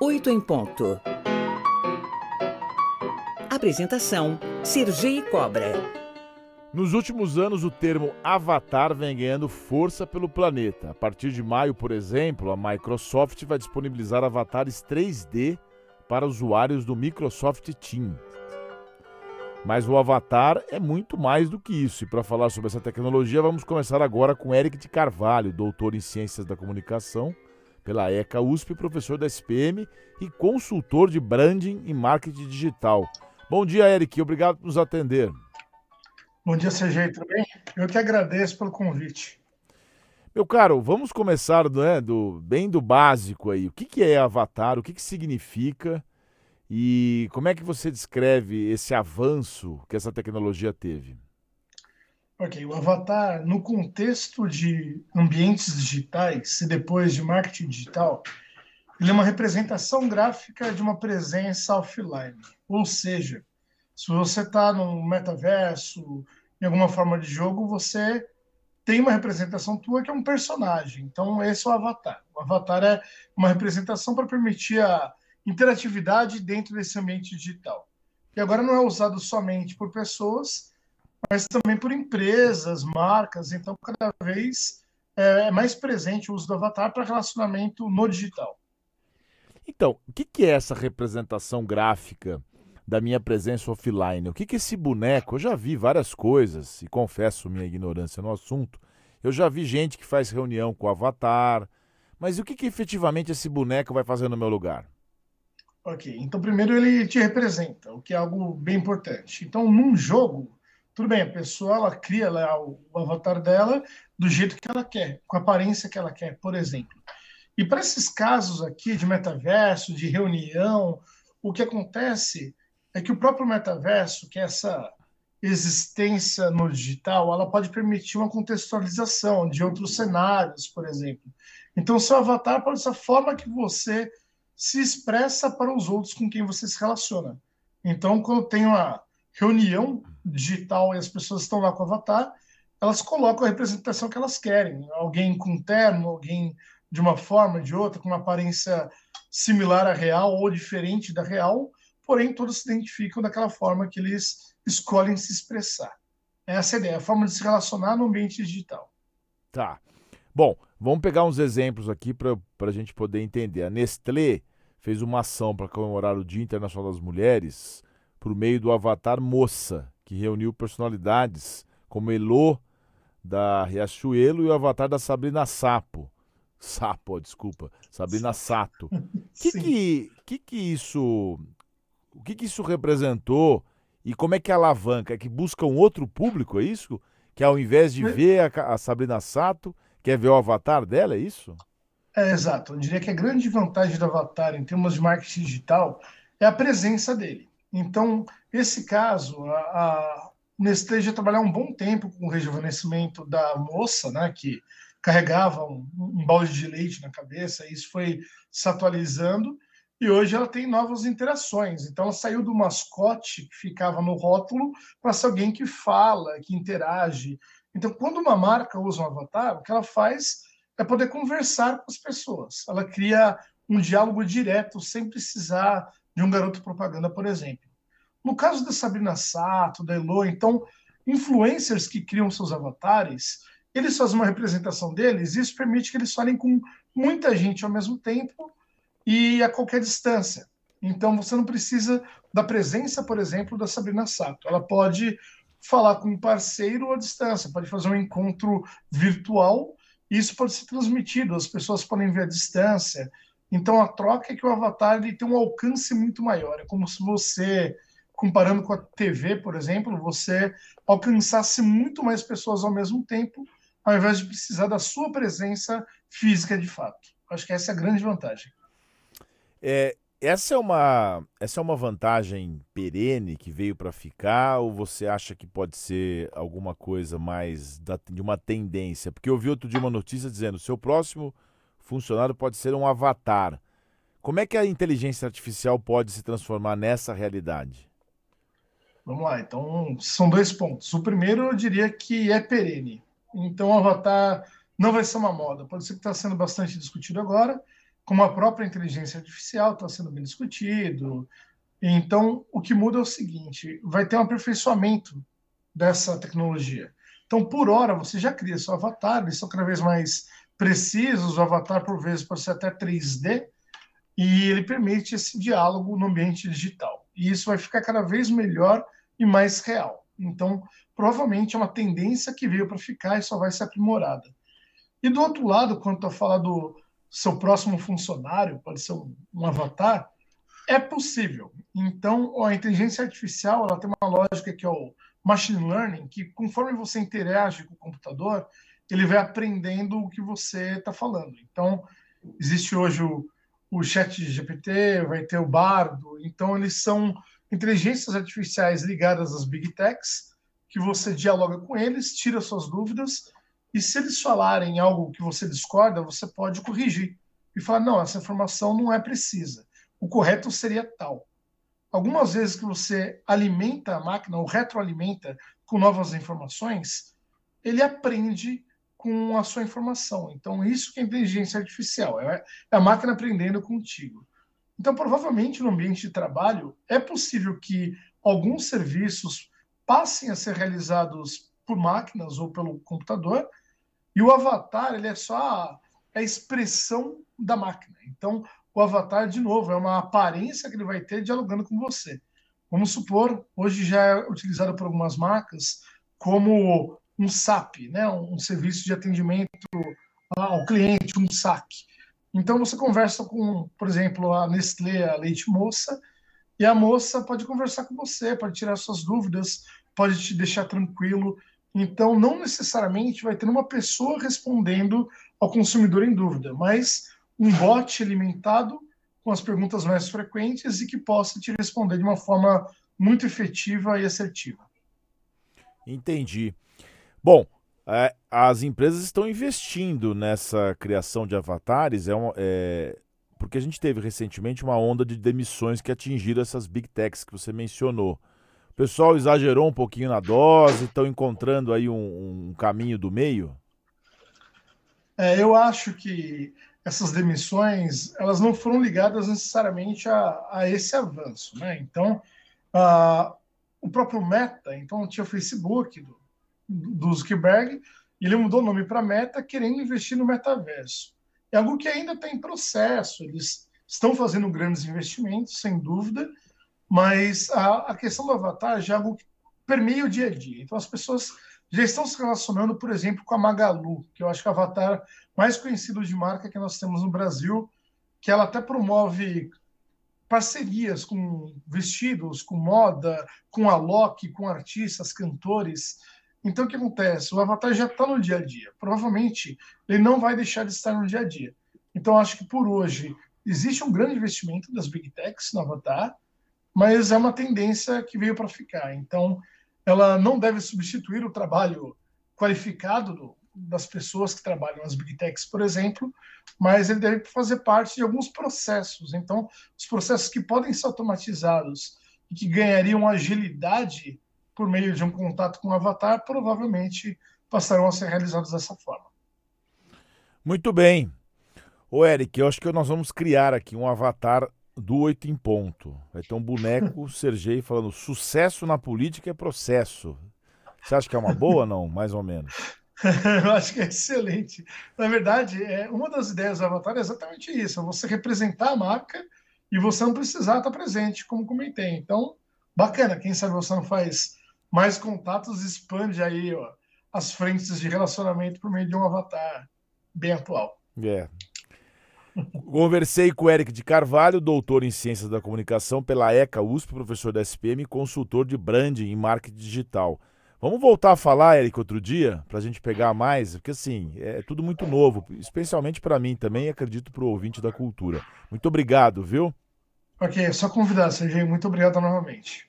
8 em ponto. Apresentação: Sergi Cobra. Nos últimos anos, o termo avatar vem ganhando força pelo planeta. A partir de maio, por exemplo, a Microsoft vai disponibilizar avatares 3D para usuários do Microsoft Teams. Mas o Avatar é muito mais do que isso. E para falar sobre essa tecnologia, vamos começar agora com Eric de Carvalho, doutor em Ciências da Comunicação pela ECA USP, professor da SPM e consultor de branding e marketing digital. Bom dia, Eric. Obrigado por nos atender. Bom dia, CG. Tudo bem? Eu que agradeço pelo convite. Meu caro, vamos começar né, do, bem do básico aí. O que, que é Avatar? O que, que significa? E como é que você descreve esse avanço que essa tecnologia teve? Ok, o avatar, no contexto de ambientes digitais e depois de marketing digital, ele é uma representação gráfica de uma presença offline. Ou seja, se você está num metaverso, em alguma forma de jogo, você tem uma representação tua que é um personagem. Então, esse é o avatar. O avatar é uma representação para permitir a interatividade dentro desse ambiente digital. E agora não é usado somente por pessoas, mas também por empresas, marcas. Então, cada vez é mais presente o uso do avatar para relacionamento no digital. Então, o que é essa representação gráfica da minha presença offline? O que é esse boneco? Eu já vi várias coisas, e confesso minha ignorância no assunto. Eu já vi gente que faz reunião com o avatar, mas o que, que efetivamente esse boneco vai fazer no meu lugar? Ok, então primeiro ele te representa, o que é algo bem importante. Então, num jogo, tudo bem, a pessoa ela cria lá o, avatar dela do jeito que ela quer, com a aparência que ela quer, por exemplo. E para esses casos aqui de metaverso, de reunião, o que acontece é que o próprio metaverso, que é essa existência no digital, ela pode permitir uma contextualização de outros cenários, por exemplo. Então, seu avatar pode ser a forma que você se expressa para os outros com quem você se relaciona. Então, quando tem uma reunião digital e as pessoas estão lá com o avatar, elas colocam a representação que elas querem. Alguém com terno, alguém de uma forma, de outra, com uma aparência similar à real ou diferente da real, porém todos se identificam daquela forma que eles escolhem se expressar. Essa é a ideia, a forma de se relacionar no ambiente digital. Tá. Bom, vamos pegar uns exemplos aqui para a gente poder entender. A Nestlé fez uma ação para comemorar o Dia Internacional das Mulheres por meio do avatar Moça, que reuniu personalidades como Elô da Riachuelo e o avatar da Sabrina Sapo. Sapo, desculpa, Sabrina Sato. que que, que que isso, o que que isso representou e como é que alavanca? É que busca um outro público, é isso? Que ao invés de ver a, a Sabrina Sato, quer ver o avatar dela, é isso? É, exato. Eu diria que a grande vantagem do avatar em termos de marketing digital é a presença dele. Então, esse caso, a, a Nestlé já trabalhou um bom tempo com o rejuvenescimento da moça, né, que carregava um, um balde de leite na cabeça, e isso foi se atualizando, e hoje ela tem novas interações. Então, ela saiu do mascote que ficava no rótulo para ser alguém que fala, que interage. Então, quando uma marca usa um avatar, o que ela faz é poder conversar com as pessoas. Ela cria um diálogo direto, sem precisar de um garoto propaganda, por exemplo. No caso da Sabrina Sato, da Elo, então, influencers que criam seus avatares, eles fazem uma representação deles e isso permite que eles falem com muita gente ao mesmo tempo e a qualquer distância. Então, você não precisa da presença, por exemplo, da Sabrina Sato. Ela pode falar com um parceiro à distância, pode fazer um encontro virtual e isso pode ser transmitido, as pessoas podem ver à distância, então a troca é que o avatar ele tem um alcance muito maior. É como se você, comparando com a TV, por exemplo, você alcançasse muito mais pessoas ao mesmo tempo, ao invés de precisar da sua presença física de fato. Acho que essa é a grande vantagem. É, essa é uma essa é uma vantagem perene que veio para ficar ou você acha que pode ser alguma coisa mais da, de uma tendência? Porque eu vi outro dia uma notícia dizendo seu próximo funcionário pode ser um avatar. Como é que a inteligência artificial pode se transformar nessa realidade? Vamos lá, então são dois pontos. O primeiro eu diria que é perene. Então o avatar não vai ser uma moda. Pode ser que está sendo bastante discutido agora. como a própria inteligência artificial está sendo bem discutido. Então, o que muda é o seguinte: vai ter um aperfeiçoamento dessa tecnologia. Então, por hora, você já cria seu avatar, eles são cada vez mais precisos, o avatar, por vezes, pode ser até 3D, e ele permite esse diálogo no ambiente digital. E isso vai ficar cada vez melhor e mais real. Então, provavelmente é uma tendência que veio para ficar e só vai ser aprimorada. E do outro lado, quando eu falar do seu próximo funcionário, pode ser um, um avatar, é possível. Então, a inteligência artificial ela tem uma lógica que é o machine learning, que conforme você interage com o computador, ele vai aprendendo o que você está falando. Então, existe hoje o, o chat GPT, vai ter o Bardo. Então, eles são inteligências artificiais ligadas às big techs, que você dialoga com eles, tira suas dúvidas, e se eles falarem algo que você discorda, você pode corrigir e falar: não, essa informação não é precisa. O correto seria tal. Algumas vezes que você alimenta a máquina, ou retroalimenta com novas informações, ele aprende com a sua informação. Então, isso que é inteligência artificial, é a máquina aprendendo contigo. Então, provavelmente, no ambiente de trabalho, é possível que alguns serviços passem a ser realizados por máquinas ou pelo computador, e o avatar ele é só a, a expressão da máquina. Então, o avatar, de novo, é uma aparência que ele vai ter dialogando com você. Vamos supor, hoje já é utilizado por algumas marcas como um SAP, né? um serviço de atendimento ao cliente, um SAC. Então você conversa com, por exemplo, a Nestlé, a Leite Moça, e a moça pode conversar com você, pode tirar suas dúvidas, pode te deixar tranquilo. Então, não necessariamente vai ter uma pessoa respondendo ao consumidor em dúvida, mas um bot alimentado com as perguntas mais frequentes e que possa te responder de uma forma muito efetiva e assertiva. Entendi. Bom, é, as empresas estão investindo nessa criação de avatares, é, um, é, porque a gente teve recentemente uma onda de demissões que atingiram essas big techs que você mencionou. O pessoal exagerou um pouquinho na dose, estão encontrando aí um, um caminho do meio? É, eu acho que essas demissões elas não foram ligadas necessariamente a, a esse avanço, né? Então, uh, o próprio Meta, então tinha o Facebook do, do Zuckerberg, ele mudou o nome para Meta, querendo investir no metaverso. É algo que ainda está em processo. Eles estão fazendo grandes investimentos, sem dúvida, mas a, a questão do avatar já é algo que permeia o dia a dia. Então, as pessoas já estão se relacionando, por exemplo, com a Magalu, que eu acho que é o avatar mais conhecido de marca que nós temos no Brasil, que ela até promove parcerias com vestidos, com moda, com a Loki, com artistas, cantores. Então, o que acontece? O avatar já está no dia a dia. Provavelmente, ele não vai deixar de estar no dia a dia. Então, acho que por hoje existe um grande investimento das big techs no avatar, mas é uma tendência que veio para ficar. Então, ela não deve substituir o trabalho qualificado do, das pessoas que trabalham nas big techs, por exemplo, mas ele deve fazer parte de alguns processos. Então, os processos que podem ser automatizados e que ganhariam agilidade por meio de um contato com o avatar, provavelmente passarão a ser realizados dessa forma. Muito bem. Ô Eric, eu acho que nós vamos criar aqui um avatar do oito em ponto. Vai ter um boneco Sergei falando sucesso na política é processo. Você acha que é uma boa não? Mais ou menos. Eu acho que é excelente. Na verdade, é, uma das ideias do Avatar é exatamente isso: é você representar a marca e você não precisar estar presente, como comentei. Então, bacana. Quem sabe você não faz mais contatos, expande aí ó, as frentes de relacionamento por meio de um avatar bem atual. É, Conversei com o Eric de Carvalho, doutor em Ciências da Comunicação pela ECA USP, professor da SPM e consultor de branding em marketing digital. Vamos voltar a falar, Eric, outro dia, para a gente pegar mais, porque assim, é tudo muito novo, especialmente para mim também e acredito para o ouvinte da cultura. Muito obrigado, viu? Ok, é só convidar, Sergio. Muito obrigado novamente.